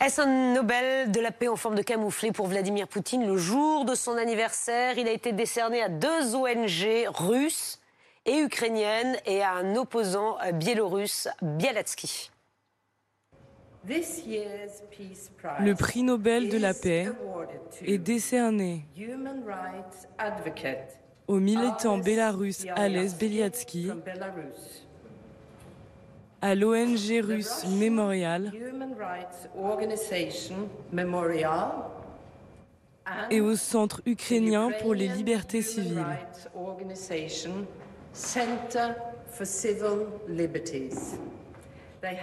Est-ce un Nobel de la paix en forme de camouflé pour Vladimir Poutine Le jour de son anniversaire, il a été décerné à deux ONG russes et ukrainiennes et à un opposant biélorusse, Bialatsky. Le prix Nobel de la paix est décerné au militant bélarusse Ales Beliatsky à l'ONG russe Memorial et au Centre ukrainien pour les libertés civiles.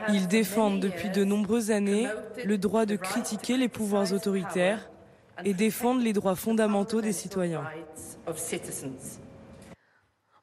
Ils défendent depuis de nombreuses années le droit de critiquer les pouvoirs autoritaires et défendent les droits fondamentaux des citoyens.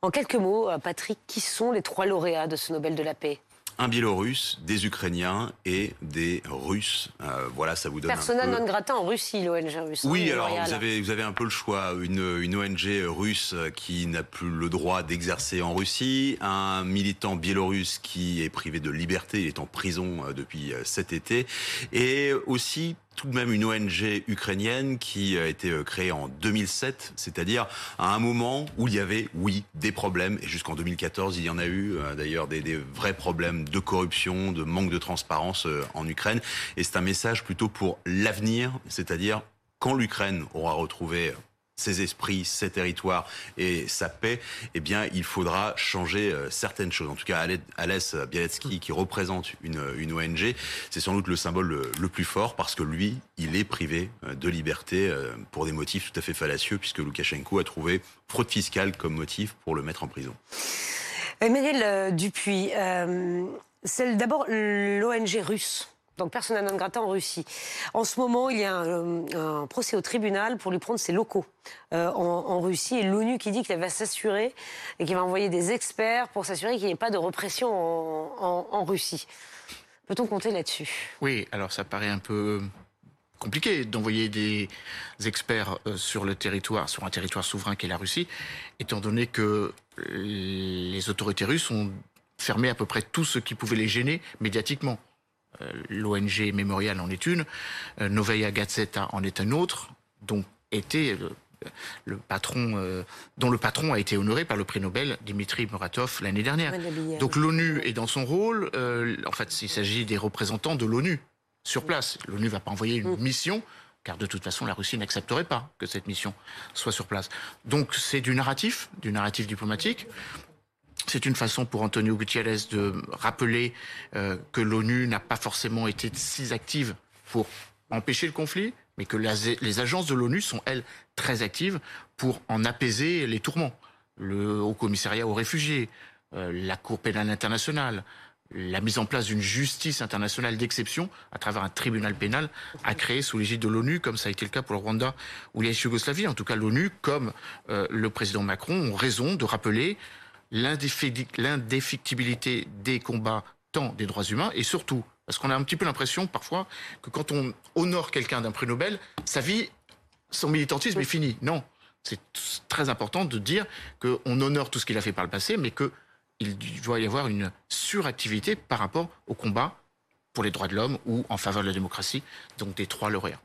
En quelques mots, Patrick, qui sont les trois lauréats de ce Nobel de la paix? Un Biélorusse, des Ukrainiens et des Russes. Euh, voilà, ça vous donne Persona peu... non grata en Russie, l'ONG russe. Oui, alors vous avez, vous avez un peu le choix. Une, une ONG russe qui n'a plus le droit d'exercer en Russie, un militant biélorusse qui est privé de liberté, il est en prison euh, depuis euh, cet été, et aussi tout de même une ONG ukrainienne qui a été euh, créée en 2007, c'est-à-dire à un moment où il y avait, oui, des problèmes, et jusqu'en 2014, il y en a eu euh, d'ailleurs des, vrais problèmes de corruption, de manque de transparence euh, en Ukraine, et c'est un message plutôt pour l'avenir, c'est-à-dire quand l'Ukraine aura retrouvé ses esprits, ses territoires et sa paix, eh bien, il faudra changer certaines choses. En tout cas, Alès Bialetsky, qui représente une, une ONG, c'est sans doute le symbole le, plus fort parce que lui, il est privé de liberté pour des motifs tout à fait fallacieux, puisque Loukachenko a trouvé fraude fiscale comme motif pour le mettre en prison. Emmanuel Dupuis, euh, c'est d'abord l'ONG russe donc persona non grata en Russie. En ce moment, il y a un, un procès au tribunal pour lui prendre ses locaux euh, en, Russie et l'ONU qui dit qu'elle va s'assurer et qu'il va envoyer des experts pour s'assurer qu'il n'y ait pas de répression en, en Russie. Peut-on compter là-dessus? Oui, alors ça paraît un peu compliqué d'envoyer des experts sur le territoire, sur un territoire souverain qu'est la Russie, étant donné que les autorités russes ont fermé à peu près tout ce qui pouvait les gêner médiatiquement l'ONG Memorial en est une, Novaya Gazeta en est un autre, dont était le, le patron, euh, dont le patron a été honoré par le prix Nobel Dimitri Muratov l'année dernière. Donc l'ONU est dans son rôle. Euh, en fait, il s'agit des représentants de l'ONU sur place. L'ONU ne va pas envoyer une mission. Car de toute façon, la Russie n'accepterait pas que cette mission soit sur place. Donc c'est du narratif, du narratif diplomatique. C'est une façon pour Antonio Gutiérrez de rappeler euh, que l'ONU n'a pas forcément été si active pour empêcher le conflit, mais que les agences de l'ONU sont, elles, très actives pour en apaiser les tourments. Le Haut Commissariat aux réfugiés, euh, la Cour pénale internationale, la mise en place d'une justice internationale d'exception à travers un tribunal pénal à créer sous l'égide de l'ONU, comme ça a été le cas pour le Rwanda ou la Yougoslavie. En tout cas, l'ONU, comme euh, le président Macron, ont raison de rappeler l'indéfectibilité des combats tant des droits humains et surtout, parce qu'on a un petit peu l'impression parfois que quand on honore quelqu'un d'un prix Nobel, sa vie, son militantisme est fini. Non, c'est très important de dire qu'on honore tout ce qu'il a fait par le passé, mais qu'il doit y avoir une suractivité par rapport au combat pour les droits de l'homme ou en faveur de la démocratie, donc des trois lauréats.